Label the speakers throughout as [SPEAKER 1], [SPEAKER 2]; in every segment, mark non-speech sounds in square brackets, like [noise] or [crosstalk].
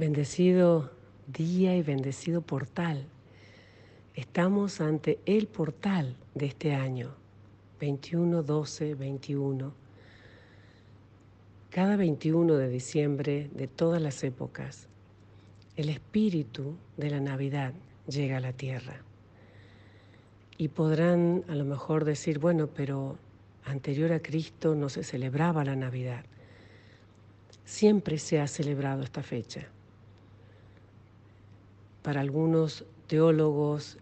[SPEAKER 1] Bendecido día y bendecido portal. Estamos ante el portal de este año, 21, 12, 21. Cada 21 de diciembre de todas las épocas, el espíritu de la Navidad llega a la tierra. Y podrán a lo mejor decir, bueno, pero anterior a Cristo no se celebraba la Navidad. Siempre se ha celebrado esta fecha para algunos teólogos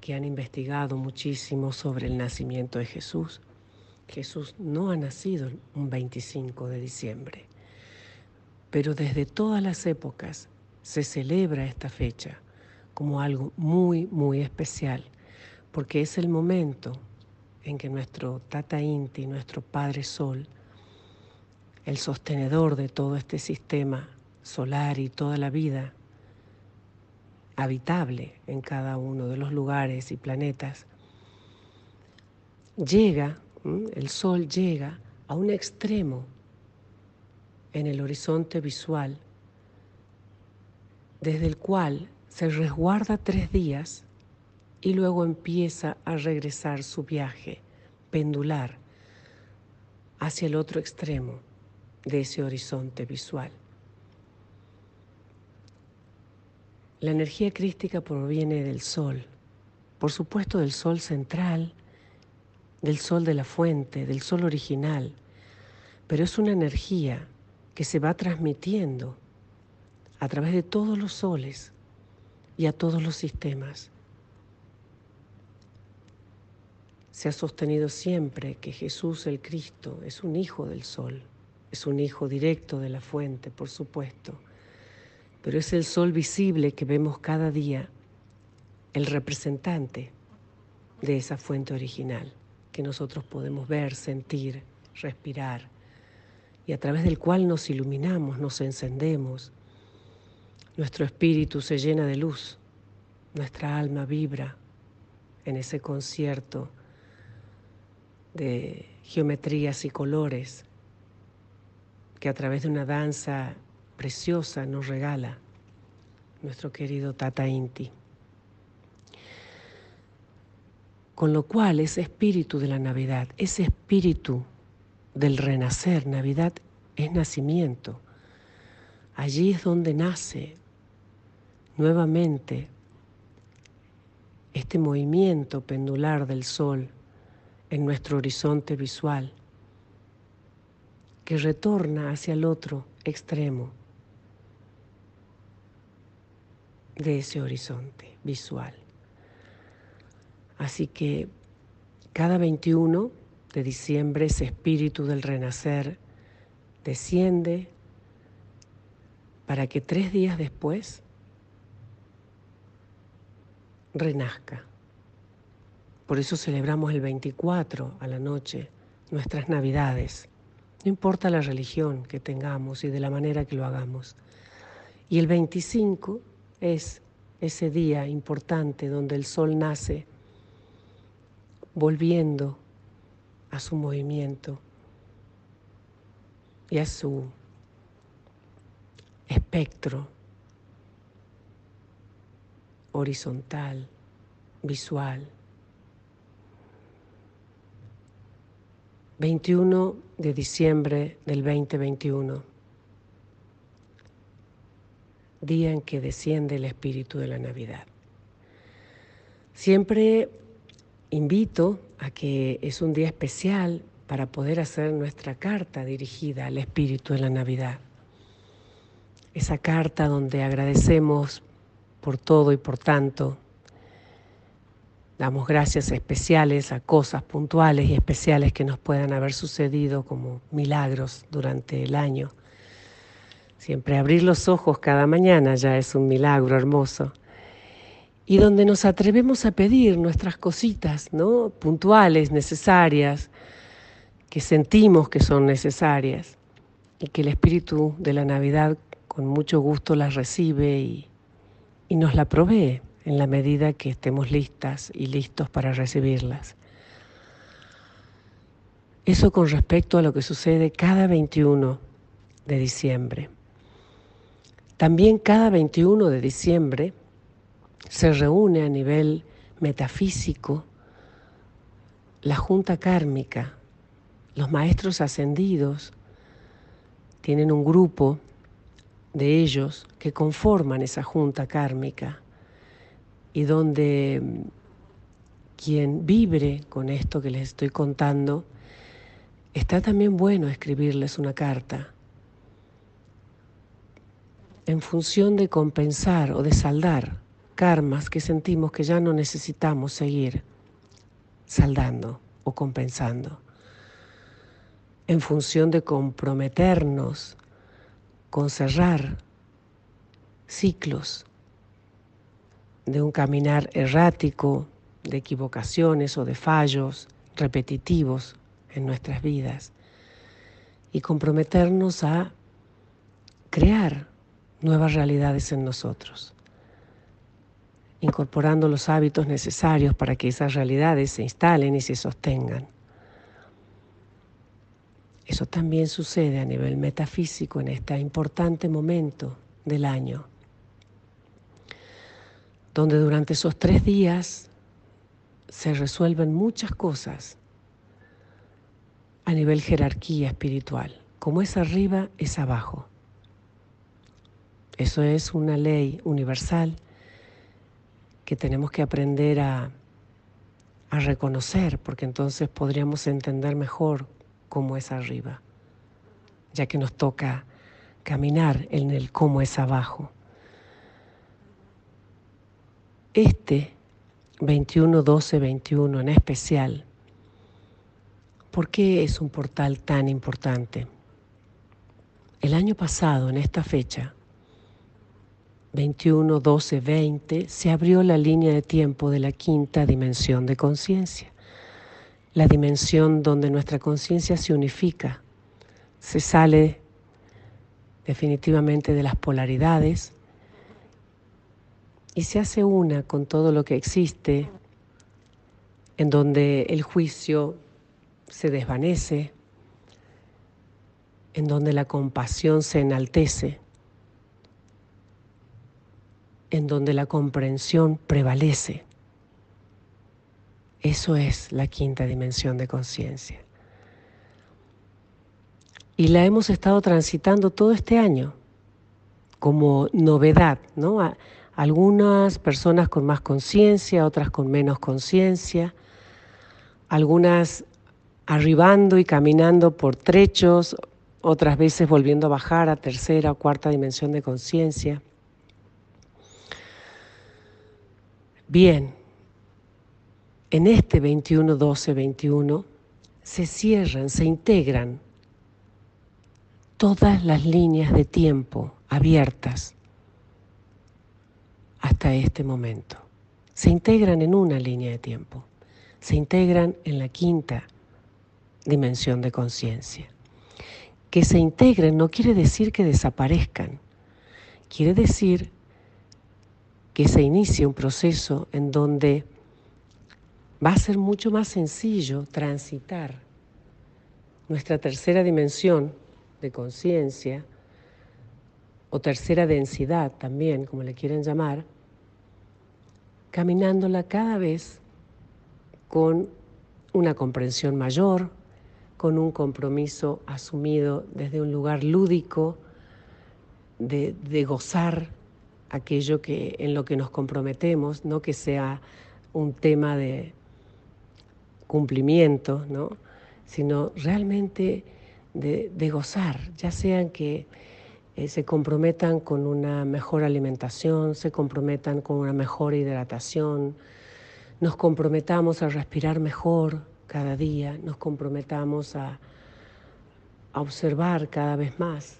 [SPEAKER 1] que han investigado muchísimo sobre el nacimiento de Jesús, Jesús no ha nacido un 25 de diciembre, pero desde todas las épocas se celebra esta fecha como algo muy, muy especial, porque es el momento en que nuestro Tata Inti, nuestro Padre Sol, el sostenedor de todo este sistema solar y toda la vida, habitable en cada uno de los lugares y planetas, llega, el Sol llega a un extremo en el horizonte visual, desde el cual se resguarda tres días y luego empieza a regresar su viaje pendular hacia el otro extremo de ese horizonte visual. La energía crística proviene del sol, por supuesto del sol central, del sol de la fuente, del sol original, pero es una energía que se va transmitiendo a través de todos los soles y a todos los sistemas. Se ha sostenido siempre que Jesús el Cristo es un hijo del sol, es un hijo directo de la fuente, por supuesto pero es el sol visible que vemos cada día, el representante de esa fuente original que nosotros podemos ver, sentir, respirar y a través del cual nos iluminamos, nos encendemos. Nuestro espíritu se llena de luz, nuestra alma vibra en ese concierto de geometrías y colores que a través de una danza preciosa nos regala nuestro querido Tata Inti. Con lo cual ese espíritu de la Navidad, ese espíritu del renacer, Navidad es nacimiento. Allí es donde nace nuevamente este movimiento pendular del sol en nuestro horizonte visual, que retorna hacia el otro extremo de ese horizonte visual. Así que cada 21 de diciembre ese espíritu del renacer desciende para que tres días después renazca. Por eso celebramos el 24 a la noche nuestras navidades. No importa la religión que tengamos y de la manera que lo hagamos. Y el 25 es ese día importante donde el sol nace volviendo a su movimiento y a su espectro horizontal, visual. 21 de diciembre del 2021 día en que desciende el espíritu de la Navidad. Siempre invito a que es un día especial para poder hacer nuestra carta dirigida al espíritu de la Navidad. Esa carta donde agradecemos por todo y por tanto, damos gracias especiales a cosas puntuales y especiales que nos puedan haber sucedido como milagros durante el año Siempre abrir los ojos cada mañana ya es un milagro hermoso. Y donde nos atrevemos a pedir nuestras cositas, ¿no? Puntuales, necesarias, que sentimos que son necesarias y que el espíritu de la Navidad con mucho gusto las recibe y, y nos la provee en la medida que estemos listas y listos para recibirlas. Eso con respecto a lo que sucede cada 21 de diciembre. También cada 21 de diciembre se reúne a nivel metafísico la junta kármica, los maestros ascendidos tienen un grupo de ellos que conforman esa junta kármica y donde mm, quien vibre con esto que les estoy contando, está también bueno escribirles una carta en función de compensar o de saldar karmas que sentimos que ya no necesitamos seguir saldando o compensando, en función de comprometernos con cerrar ciclos de un caminar errático, de equivocaciones o de fallos repetitivos en nuestras vidas. Y comprometernos a crear nuevas realidades en nosotros, incorporando los hábitos necesarios para que esas realidades se instalen y se sostengan. Eso también sucede a nivel metafísico en este importante momento del año, donde durante esos tres días se resuelven muchas cosas a nivel jerarquía espiritual. Como es arriba, es abajo. Eso es una ley universal que tenemos que aprender a, reconocer, porque entonces podríamos entender mejor cómo es arriba, ya que nos toca caminar en el cómo es abajo. Este 21, 12, 21 en especial, ¿por qué es un portal tan importante? El año pasado, en esta fecha, 21, 12, 20, se abrió la línea de tiempo de la quinta dimensión de conciencia la dimensión donde nuestra conciencia se unifica, se sale definitivamente de las polaridades y se hace una con todo lo que existe, en donde el juicio se desvanece, en donde la compasión se enaltece, en donde la comprensión prevalece. Eso es la quinta dimensión de conciencia. Y la hemos estado transitando todo este año como novedad, ¿no? algunas personas con más conciencia, otras con menos conciencia, algunas arribando y caminando por trechos, otras veces volviendo a bajar a tercera o cuarta dimensión de conciencia. Bien, en este 21, 12, 21 se cierran, se integran todas las líneas de tiempo abiertas hasta este momento. Se integran en una línea de tiempo, se integran en la quinta dimensión de conciencia. Que se integren no quiere decir que desaparezcan, quiere decir que se inicie un proceso en donde va a ser mucho más sencillo transitar nuestra tercera dimensión de conciencia o tercera densidad también, como le quieren llamar, caminándola cada vez con una comprensión mayor, con un compromiso asumido desde un lugar lúdico, de, de gozar aquello que, en lo que nos comprometemos, no que sea un tema de, cumplimiento, ¿no? sino realmente de, gozar, ya sean que eh, se comprometan con una mejor alimentación, se comprometan con una mejor hidratación, nos comprometamos a respirar mejor cada día, nos comprometamos a, a observar cada vez más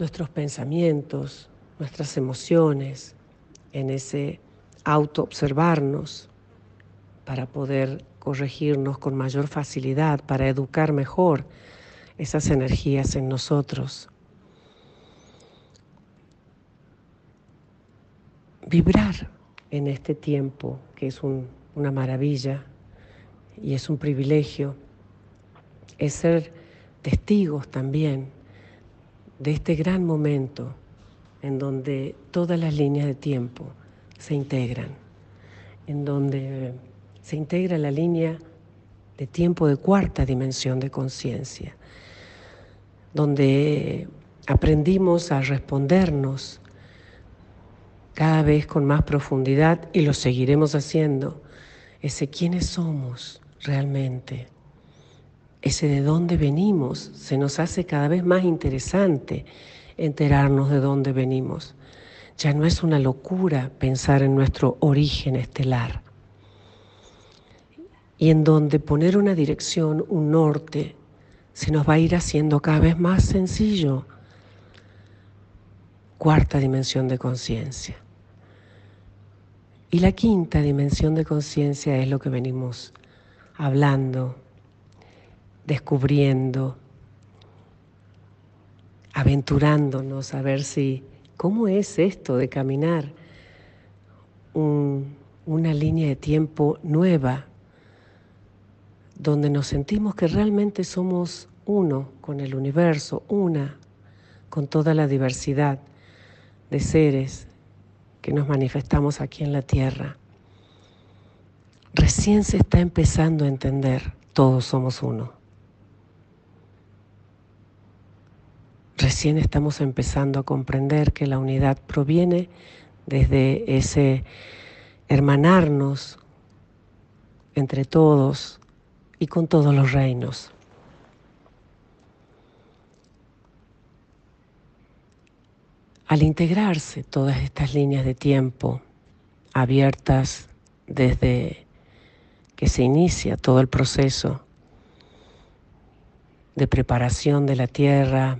[SPEAKER 1] nuestros pensamientos, nuestras emociones, en ese auto-observarnos para poder corregirnos con mayor facilidad, para educar mejor esas energías en nosotros. Vibrar en este tiempo, que es una maravilla y es un privilegio, es ser testigos también de este gran momento en donde todas las líneas de tiempo se integran, en donde se integra la línea de tiempo de cuarta dimensión de conciencia, donde aprendimos a respondernos cada vez con más profundidad y lo seguiremos haciendo, ese quiénes somos realmente, ese de dónde venimos, se nos hace cada vez más interesante enterarnos de dónde venimos. Ya no es una locura pensar en nuestro origen estelar y en donde poner una dirección, un norte, se nos va a ir haciendo cada vez más sencillo. Cuarta dimensión de conciencia. Y la quinta dimensión de conciencia es lo que venimos hablando, descubriendo, aventurándonos a ver si, ¿cómo es esto de caminar una línea de tiempo nueva, donde nos sentimos que realmente somos uno con el universo, una con toda la diversidad de seres que nos manifestamos aquí en la tierra. Recién se está empezando a entender, todos somos uno. Recién estamos empezando a comprender que la unidad proviene desde ese hermanarnos entre todos y con todos los reinos. Al integrarse todas estas líneas de tiempo abiertas desde que se inicia todo el proceso de preparación de la tierra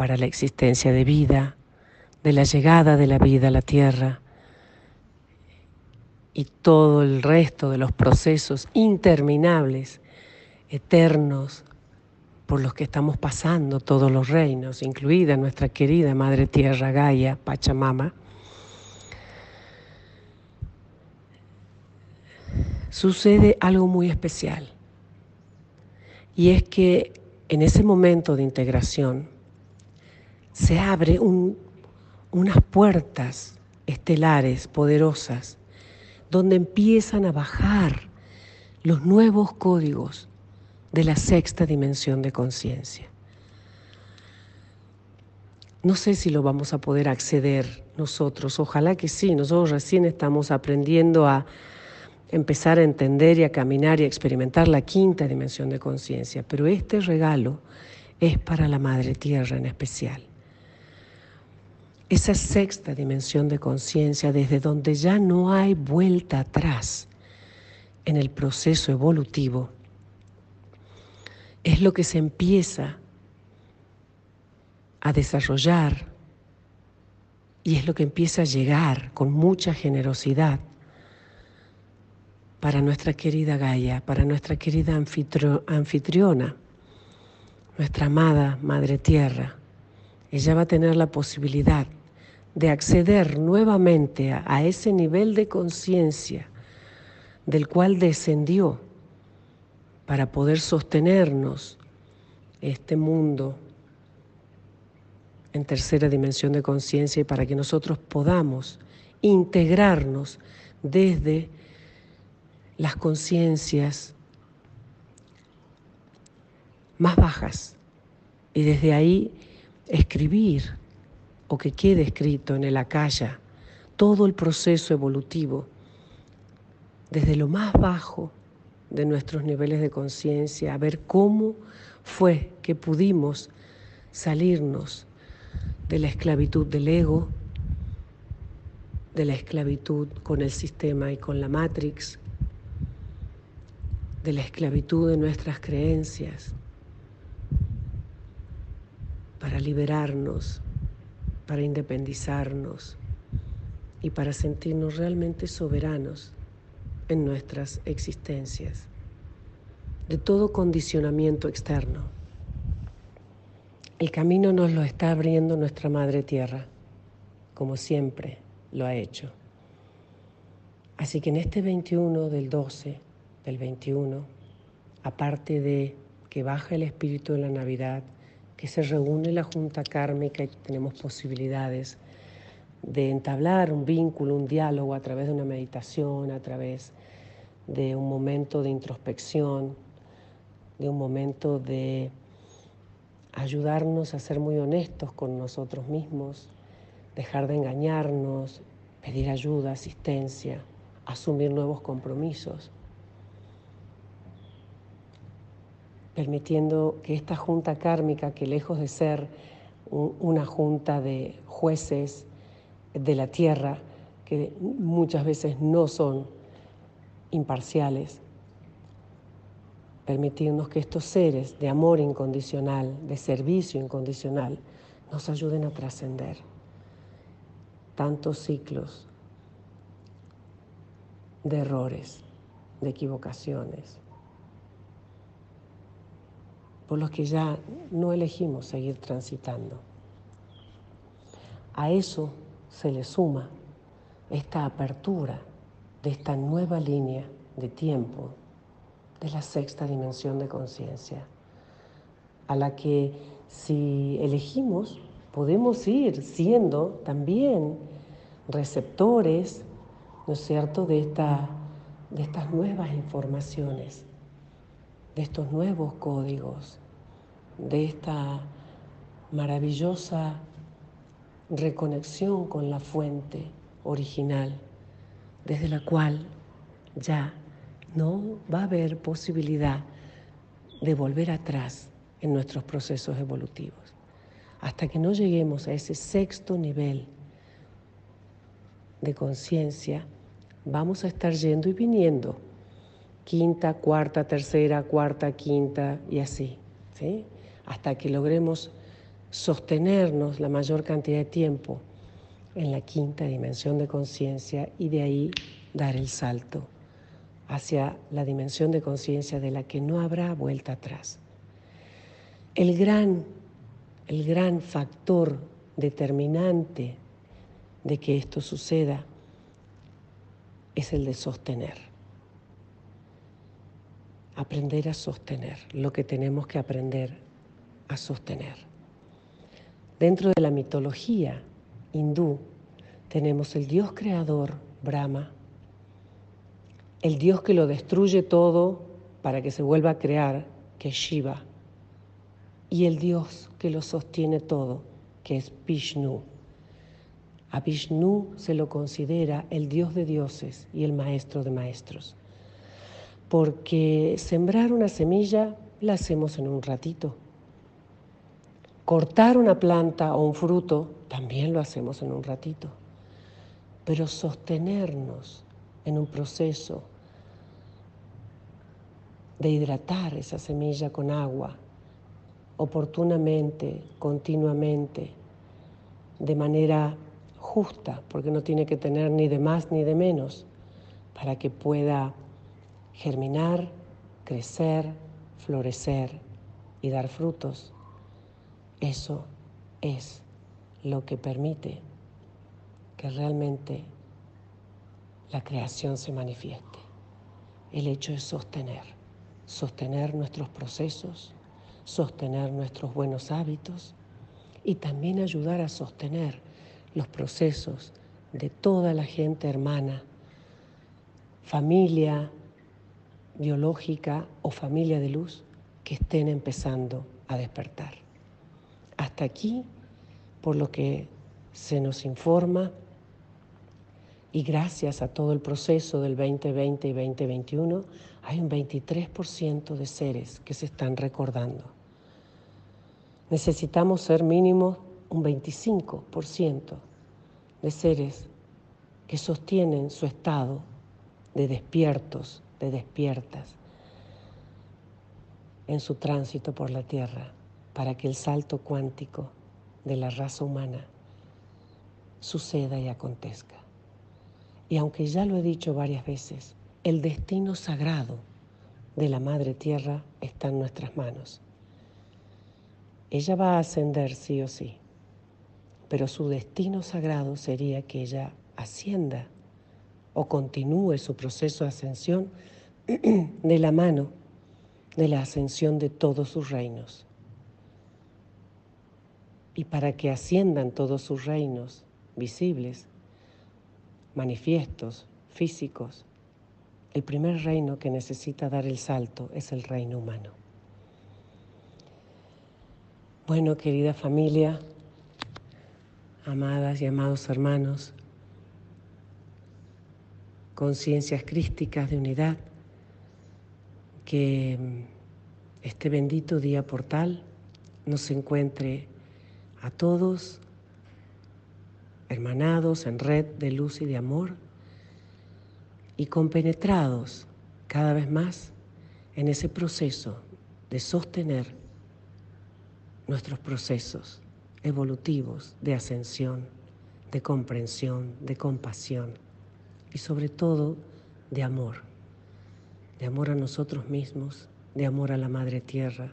[SPEAKER 1] para la existencia de vida, de la llegada de la vida a la tierra y todo el resto de los procesos interminables, eternos, por los que estamos pasando todos los reinos, incluida nuestra querida Madre Tierra Gaia, Pachamama, sucede algo muy especial. Y es que en ese momento de integración se abre unas puertas estelares poderosas donde empiezan a bajar los nuevos códigos de la sexta dimensión de conciencia. No sé si lo vamos a poder acceder nosotros, ojalá que sí, nosotros recién estamos aprendiendo a empezar a entender y a caminar y a experimentar la quinta dimensión de conciencia, pero este regalo es para la Madre Tierra en especial. Esa sexta dimensión de conciencia desde donde ya no hay vuelta atrás en el proceso evolutivo es lo que se empieza a desarrollar y es lo que empieza a llegar con mucha generosidad para nuestra querida Gaia, para nuestra querida anfitriona, nuestra amada Madre Tierra. Ella va a tener la posibilidad de acceder nuevamente a, ese nivel de conciencia del cual descendió para poder sostenernos este mundo en tercera dimensión de conciencia y para que nosotros podamos integrarnos desde las conciencias más bajas y desde ahí escribir o que quede escrito en el acaya todo el proceso evolutivo desde lo más bajo de nuestros niveles de conciencia, a ver cómo fue que pudimos salirnos de la esclavitud del ego, de la esclavitud con el sistema y con la matrix, de la esclavitud de nuestras creencias, para liberarnos, para independizarnos y para sentirnos realmente soberanos en nuestras existencias, de todo condicionamiento externo. El camino nos lo está abriendo nuestra Madre Tierra, como siempre lo ha hecho. Así que en este 21 del 12, del 21, aparte de que baja el espíritu de la Navidad, que se reúne la junta kármica y tenemos posibilidades de entablar un vínculo, un diálogo a través de una meditación, a través de un momento de introspección, de un momento de ayudarnos a ser muy honestos con nosotros mismos, dejar de engañarnos, pedir ayuda, asistencia, asumir nuevos compromisos, permitiendo que esta junta kármica, que lejos de ser una junta de jueces de la tierra, que muchas veces no son imparciales, permitirnos que estos seres de amor incondicional, de servicio incondicional, nos ayuden a trascender tantos ciclos de errores, de equivocaciones, por los que ya no elegimos seguir transitando. A eso se le suma esta apertura de esta nueva línea de tiempo de la sexta dimensión de conciencia, a la que si elegimos podemos ir siendo también receptores, ¿no es cierto?, de, esta, de estas nuevas informaciones, de estos nuevos códigos, de esta maravillosa reconexión con la fuente original, desde la cual ya no va a haber posibilidad de volver atrás en nuestros procesos evolutivos. Hasta que no lleguemos a ese sexto nivel de conciencia, vamos a estar yendo y viniendo. Quinta, cuarta, tercera, cuarta, quinta y así. ¿sí? Hasta que logremos sostenernos la mayor cantidad de tiempo en la quinta dimensión de conciencia y de ahí dar el salto hacia la dimensión de conciencia de la que no habrá vuelta atrás. El gran, el gran factor determinante de que esto suceda es el de sostener. Aprender a sostener lo que tenemos que aprender a sostener. Dentro de la mitología hindú tenemos el Dios creador, Brahma, el Dios que lo destruye todo para que se vuelva a crear, que es Shiva, y el Dios que lo sostiene todo, que es Vishnu. A Vishnu se lo considera el Dios de dioses y el maestro de maestros, porque sembrar una semilla la hacemos en un ratito. Cortar una planta o un fruto también lo hacemos en un ratito, pero sostenernos en un proceso de hidratar esa semilla con agua oportunamente, continuamente, de manera justa, porque no tiene que tener ni de más ni de menos, para que pueda germinar, crecer, florecer y dar frutos. Eso es lo que permite que realmente la creación se manifieste. El hecho es sostener, sostener nuestros procesos, sostener nuestros buenos hábitos y también ayudar a sostener los procesos de toda la gente hermana, familia biológica o familia de luz que estén empezando a despertar. Hasta aquí, por lo que se nos informa, y gracias a todo el proceso del 2020 y 2021, hay un 23% de seres que se están recordando. Necesitamos ser mínimo un 25% de seres que sostienen su estado de despiertos, de despiertas, en su tránsito por la Tierra, para que el salto cuántico de la raza humana suceda y acontezca. Y aunque ya lo he dicho varias veces, el destino sagrado de la Madre Tierra está en nuestras manos. Ella va a ascender sí o sí, pero su destino sagrado sería que ella ascienda o continúe su proceso de ascensión [clears throat] de la mano de la ascensión de todos sus reinos. y para que asciendan todos sus reinos visibles, manifiestos, físicos, el primer reino que necesita dar el salto es el reino humano. Bueno, querida familia, amadas y amados hermanos, conciencias crísticas de unidad, que este bendito día portal nos encuentre a todos hermanados en red de luz y de amor y compenetrados cada vez más en ese proceso de sostener nuestros procesos evolutivos de ascensión, de comprensión, de compasión y sobre todo de amor, de amor a nosotros mismos, de amor a la Madre Tierra,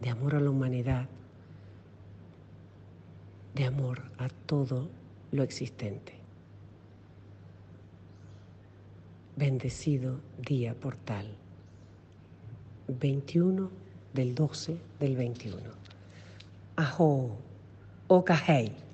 [SPEAKER 1] de amor a la humanidad, de amor a todo lo existente. Bendecido día portal, 21 del 12 del 21. Aho, Okahei.